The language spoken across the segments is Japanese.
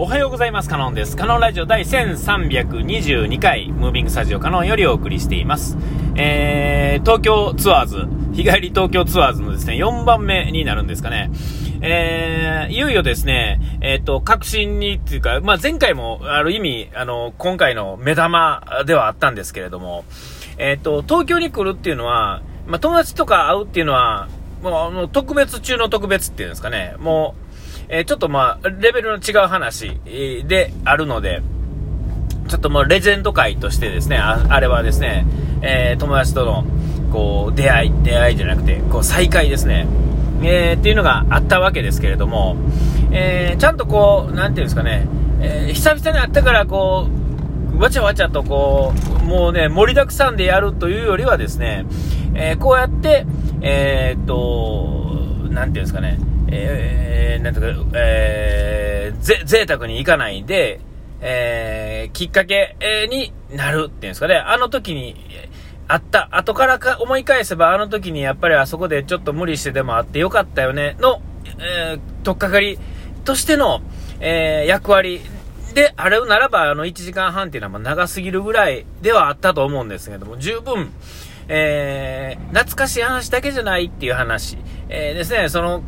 おはようございます。カノンです。カノンラジオ第1322回、ムービングスタジオカノンよりお送りしています。えー、東京ツアーズ、日帰り東京ツアーズのですね、4番目になるんですかね。えー、いよいよですね、えっ、ー、と、確信にっていうか、まあ、前回もある意味、あの、今回の目玉ではあったんですけれども、えっ、ー、と、東京に来るっていうのは、まあ、友達とか会うっていうのは、もう、特別中の特別っていうんですかね、もう、えー、ちょっとまあ、レベルの違う話、であるので、ちょっともうレジェンド界としてですね、ああれはですね、えー、友達との、こう、出会い、出会いじゃなくて、こう、再会ですね、えー、っていうのがあったわけですけれども、えー、ちゃんとこう、なんていうんですかね、えー、久々に会ったから、こう、わちゃわちゃとこう、もうね、盛りだくさんでやるというよりはですね、えこうやって、えっと、なんていうんですかね、えー、なんとか、えー、ぜ、贅沢に行かないで、えー、きっかけになるっていうんですかね。あの時に、あった、後からか思い返せば、あの時にやっぱりあそこでちょっと無理してでもあってよかったよね、の、えー、とっかかりとしての、えー、役割であるならば、あの1時間半っていうのは長すぎるぐらいではあったと思うんですけども、十分、えー、懐かしい話だけじゃないっていう話、えー、ですね、その、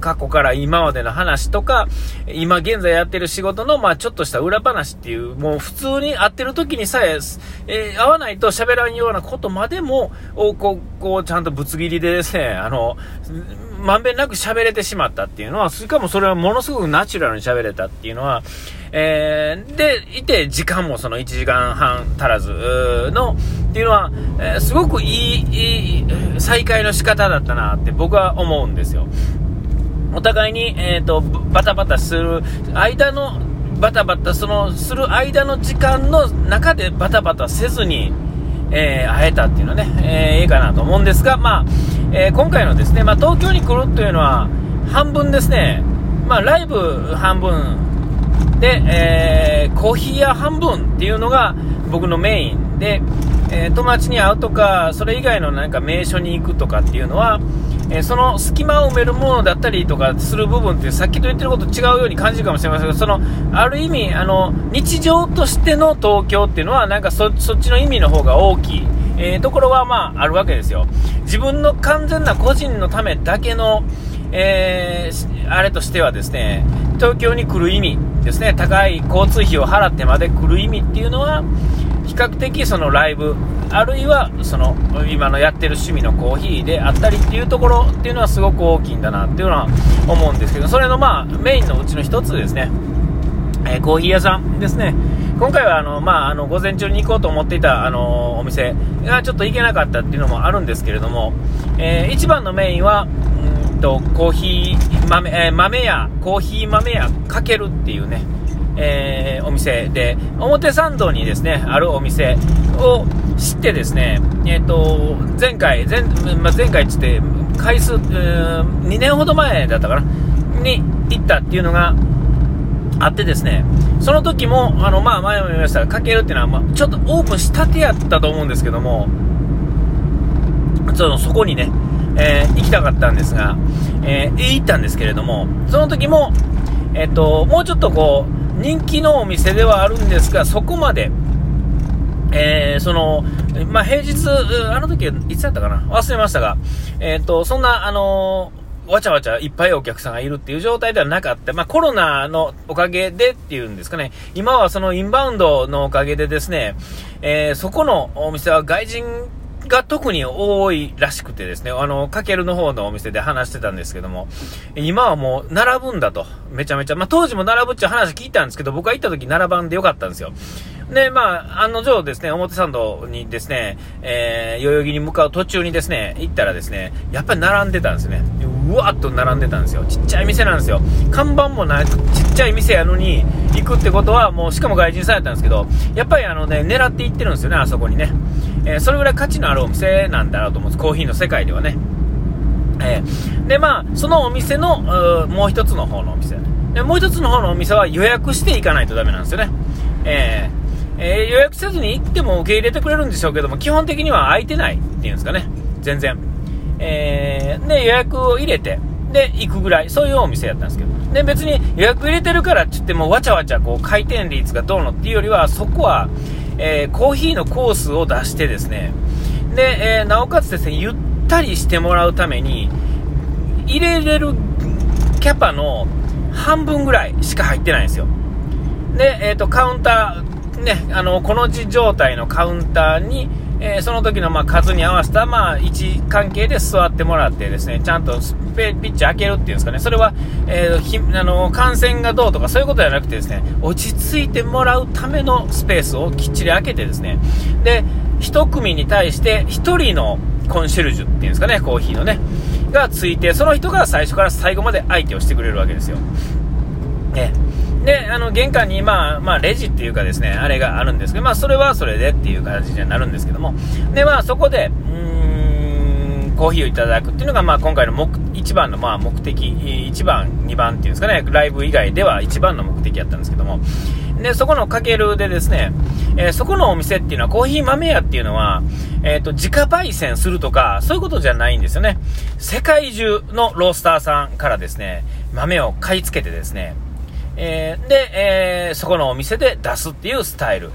過去から今までの話とか、今現在やってる仕事の、まあちょっとした裏話っていう、もう普通に会ってる時にさえ、えー、会わないと喋らんようなことまでも、こう、こう、ちゃんとぶつ切りでですね、あの、まんべんなく喋れてしまったっていうのは、しかもそれはものすごくナチュラルに喋れたっていうのは、えー、で、いて、時間もその1時間半足らずの、っていうのは、えー、すごくいい、いい再会の仕方だったなって僕は思うんですよ。お互いに、えっ、ー、と、バタバタする間の、バタバタ、その、する間の時間の中でバタバタせずに、えー、会えたっていうのはね、えー、いいかなと思うんですが、まあ、えー、今回のですね、まあ、東京に来るというのは、半分ですね、まあ、ライブ半分で、えー、コーヒー屋半分っていうのが僕のメインで、えー、友達に会うとか、それ以外のなんか名所に行くとかっていうのは、えその隙間を埋めるものだったりとかする部分ってさっきと言ってること違うように感じるかもしれませんがそのある意味あの日常としての東京っていうのはなんかそっちの意味の方が大きい、えー、ところはまああるわけですよ。自分の完全な個人のためだけの、えー、あれとしてはですね東京に来る意味ですね。高い交通費を払ってまで来る意味っていうのは比較的そのライブあるいはその今のやってる趣味のコーヒーであったりっていうところっていうのはすごく大きいんだなっていうのは思うんですけどそれのまあメインのうちの一つですね、えー、コーヒー屋さんですね。今回はあの、まあ、あの午前中に行こうと思っていたあのお店がちょっと行けなかったっていうのもあるんですけれども、えー、一番のメインはうんとコーヒー豆,、えー、豆屋コーヒー豆屋かけるっていうねえー、お店で、表参道にですね、あるお店を知ってですね、えっ、ー、と、前回、前、まあ、前回つって、回数、2年ほど前だったかな、に行ったっていうのがあってですね、その時も、あの、まあ、前も言いましたが、かけるっていうのは、まあ、ちょっとオープンしたてやったと思うんですけども、その、そこにね、えー、行きたかったんですが、えー、行ったんですけれども、その時も、えっ、と、もうちょっとこう、人気のお店ではあるんですが、そこまで、えー、その、まあ、平日、あの時いつだったかな？忘れましたが、えっ、と、そんな、あの、わちゃわちゃいっぱいお客さんがいるっていう状態ではなかった。まあ、コロナのおかげでっていうんですかね。今はそのインバウンドのおかげでですね、えー、そこのお店は外人が特に多いらしくてですね、あの、かけるの方のお店で話してたんですけども、今はもう並ぶんだと。めちゃめちゃ。まあ、当時も並ぶっていう話聞いたんですけど、僕が行った時並ばんでよかったんですよ。で、まあ、案の定ですね、表参道にですね、えー、代々木に向かう途中にですね、行ったらですね、やっぱり並んでたんですね。うわっと並んでたんですよ。ちっちゃい店なんですよ。看板もなく、ちっちゃい店やのに、行くってことは、もう、しかも外人さんやったんですけど、やっぱりあのね、狙って行ってるんですよね、あそこにね。えー、それぐらい価値のあるお店なんだなと思うんです。コーヒーの世界ではね。えー、で、まあ、そのお店の、もう一つの方のお店。で、もう一つの方のお店は予約していかないとダメなんですよね。えー、えー、予約せずに行っても受け入れてくれるんでしょうけども、基本的には空いてないっていうんですかね。全然。えー、で、予約を入れて、で行くぐらい、そういうお店やったんですけど。で、別に予約入れてるからって言っても、わちゃわちゃこう回転率がどうのっていうよりは、そこは、えー、コーヒーのコースを出してですね、で、えー、なおかつですね、ゆったりしてもらうために、入れれるキャパの半分ぐらいしか入ってないんですよ。で、えっ、ー、と、カウンター、ね、あの、この字状態のカウンターに、えー、その時のま数に合わせた、まあ、位置関係で座ってもらってですね、ちゃんとペピッチ開けるっていうんですかね、それは、えー、あの感染がどうとかそういうことじゃなくてですね、落ち着いてもらうためのスペースをきっちり開けてですね、で、1組に対して1人のコンシェルジュっていうんですかね、コーヒーのね、がついて、その人が最初から最後まで相手をしてくれるわけですよ。ね。で、あの、玄関に、まあ、まあ、レジっていうかですね、あれがあるんですけど、まあ、それはそれでっていう感じになるんですけども、で、まあ、そこで、うーん、コーヒーをいただくっていうのが、まあ、今回の目、一番の、まあ、目的、1番、2番っていうんですかね、ライブ以外では一番の目的やったんですけども、で、そこのかけるでですね、えー、そこのお店っていうのは、コーヒー豆屋っていうのは、えっ、ー、と、自家焙煎するとか、そういうことじゃないんですよね。世界中のロースターさんからですね、豆を買い付けてですね、えー、で、えー、そこのお店で出すっていうスタイル。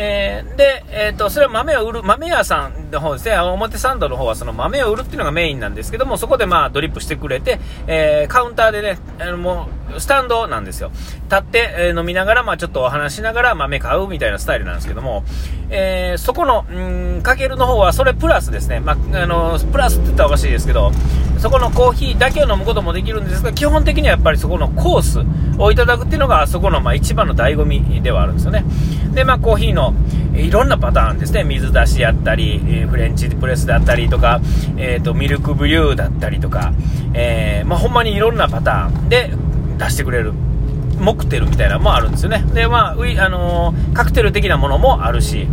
えー、で、えっ、と、それは豆を売る、豆屋さんの方ですね、表参道の方はその豆を売るっていうのがメインなんですけども、そこでまあドリップしてくれて、えカウンターでね、あのもう、スタンドなんですよ。立って、え飲みながら、まあちょっとお話しながら豆買うみたいなスタイルなんですけども、えそこの、ん、かけるの方はそれプラスですね、まあ、あの、プラスって言ったらおかしいですけど、そこのコーヒーだけを飲むこともできるんですが、基本的にはやっぱりそこのコースをいただくっていうのが、あそこのまあ一番の醍醐味ではあるんですよね。で、まあコーヒーのいろんなパターンですね。水出しやったり、えフレンチプレスだったりとか、えっ、ー、と、ミルクブリューだったりとか、えー、まあほんまにいろんなパターンで出してくれる。モクテルみたいなのもあるんですよね。で、まあ、ウィあのー、カクテル的なものもあるし、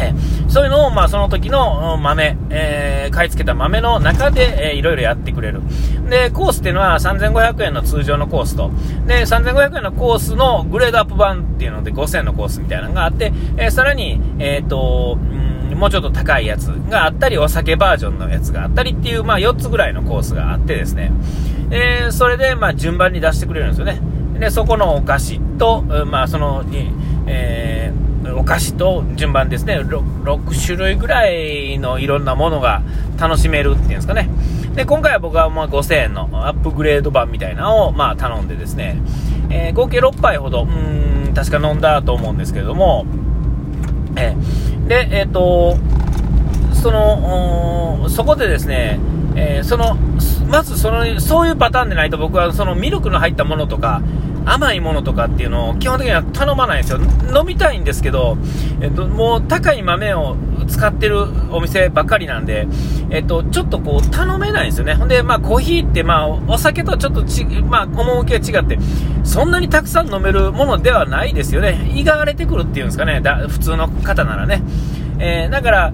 えそういうのを、まあ、その時の豆、えー、買い付けた豆の中で、えー、いろいろやってくれる。で、コースっていうのは3500円の通常のコースと、で、3500円のコースのグレードアップ版っていうので5000のコースみたいなのがあって、えー、さらに、えっ、ー、と、んもうちょっと高いやつがあったり、お酒バージョンのやつがあったりっていう、まあ、4つぐらいのコースがあってですね、えー、それで、まあ、順番に出してくれるんですよね。で、そこのお菓子と、まあ、その、えーお菓子と順番ですね。6、6種類ぐらいのいろんなものが楽しめるっていうんですかね。で、今回は僕はまあ5000円のアップグレード版みたいなのをまあ頼んでですね、えー、合計6杯ほど、うん、確か飲んだと思うんですけれども、えー、で、えっ、ー、と、その、そこでですね、えー、その、まずその、そういうパターンでないと僕はそのミルクの入ったものとか、甘いものとかっていうのを基本的には頼まないんですよ。飲みたいんですけど、えっと、もう高い豆を使ってるお店ばっかりなんで、えっと、ちょっとこう頼めないんですよね。ほんで、まあコーヒーってまあお酒とはちょっとち、まあ趣が違って、そんなにたくさん飲めるものではないですよね。胃が荒れてくるっていうんですかね。だ普通の方ならね。えー、だから、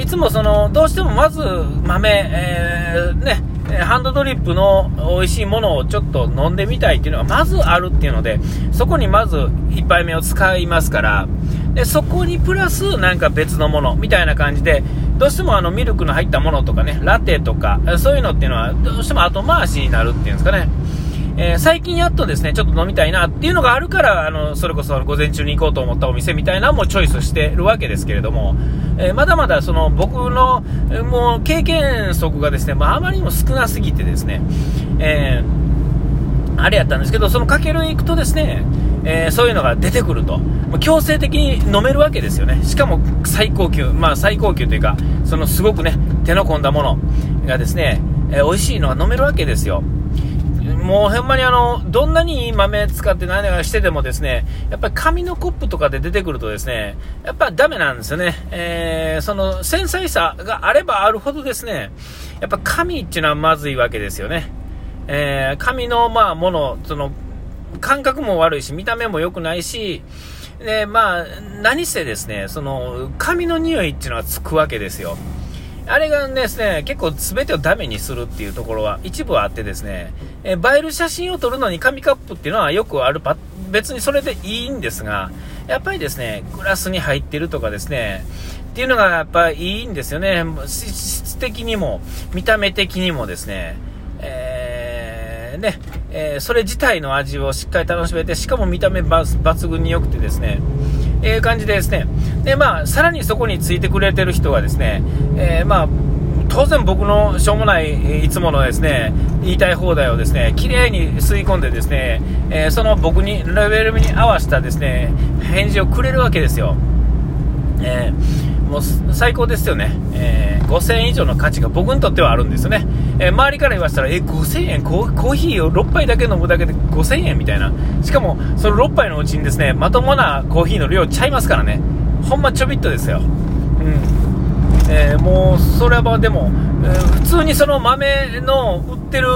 いつもその、どうしてもまず豆、えー、ね、ハンドドリップの美味しいものをちょっと飲んでみたいっていうのがまずあるっていうので、そこにまず1杯目を使いますから、でそこにプラスなんか別のものみたいな感じで、どうしてもあのミルクの入ったものとかね、ラテとか、そういうのっていうのはどうしても後回しになるっていうんですかね。えー、最近やっとですね、ちょっと飲みたいなっていうのがあるから、あの、それこそ午前中に行こうと思ったお店みたいなのもチョイスしてるわけですけれども、えー、まだまだその僕の、もう経験則がですね、まあ、あまりにも少なすぎてですね、えあれやったんですけど、そのかける行くとですね、えそういうのが出てくると。強制的に飲めるわけですよね。しかも最高級、まあ最高級というか、そのすごくね、手の込んだものがですね、え美味しいのが飲めるわけですよ。もうほんまにあの、どんなにいい豆使って何がしててもですね、やっぱり紙のコップとかで出てくるとですね、やっぱダメなんですよね。えー、その繊細さがあればあるほどですね、やっぱ紙っていうのはまずいわけですよね。えー、紙のまあもの、その、感覚も悪いし、見た目も良くないし、で、まあ、何せですね、その、紙の匂いっていうのはつくわけですよ。あれがですね、結構全てをダメにするっていうところは一部はあってですね、え映える写真を撮るのに紙カップっていうのはよくあるパ、別にそれでいいんですが、やっぱりですね、グラスに入ってるとかですね、っていうのがやっぱいいんですよね。質的にも、見た目的にもですね、えー、ね、えー、それ自体の味をしっかり楽しめて、しかも見た目抜群に良くてですね、えいう感じでですね、で、まあ、さらにそこについてくれてる人がですね、えまあ、当然僕のしょうもないいつものですね言いたい放題をですね綺麗に吸い込んでですね、えー、その僕にレベルに合わせたですね返事をくれるわけですよ。えーもう最高ですよね、えー、5000円以上の価値が僕にとってはあるんですよね、えー、周りから言わせたら、え、5000円コーヒーを6杯だけ飲むだけで5000円みたいな、しかもその6杯のうちにですねまともなコーヒーの量ちゃいますからね、ほんまちょびっとですよ。うん。えー、もうそれはでも、えー、普通にその豆の売ってる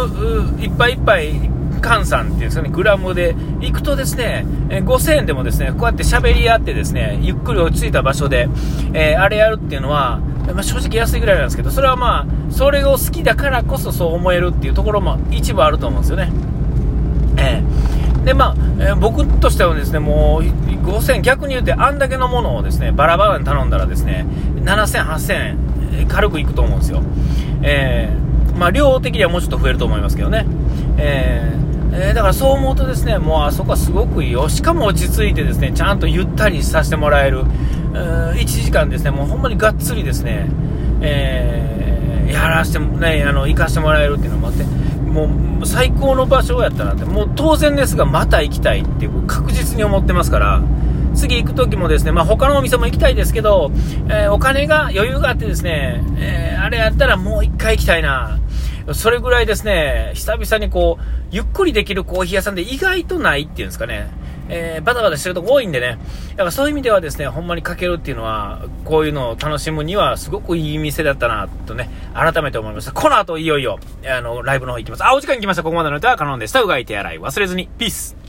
いっぱいいっぱい換算っていうんですかね、グラムで行くとですね、え、5000円でもですね、こうやって喋り合ってですね、ゆっくり落ち着いた場所で、えー、あれやるっていうのは、まあ、正直安いぐらいなんですけど、それはまあ、それを好きだからこそそう思えるっていうところも一部あると思うんですよね。えー、で、まあ、えー、僕としてはですね、もう5000、逆に言うて、あんだけのものをですね、バラバラに頼んだらですね、7000、8000円、軽くいくと思うんですよ。えー、まあ、量的にはもうちょっと増えると思いますけどね。えーえー、だからそう思うとですね、もうあそこはすごくいいよ。しかも落ち着いてですね、ちゃんとゆったりさせてもらえる。1時間ですね、もうほんまにがっつりですね、えー、やらしてもね、あの、行かしてもらえるっていうのもあって、もう最高の場所やったなって、もう当然ですが、また行きたいっていう確実に思ってますから、次行く時もですね、まあ、他のお店も行きたいですけど、えー、お金が余裕があってですね、えー、あれやったらもう一回行きたいな。それぐらいですね、久々にこう、ゆっくりできるコーヒー屋さんで意外とないっていうんですかね。えー、バタバタしてるとこ多いんでね。だからそういう意味ではですね、ほんまにかけるっていうのは、こういうのを楽しむにはすごくいい店だったな、とね、改めて思いました。この後いよいよ、あの、ライブの方行きます。あ、お時間来ました。ここまでの歌はカノンでした。うがい手洗い忘れずに。ピース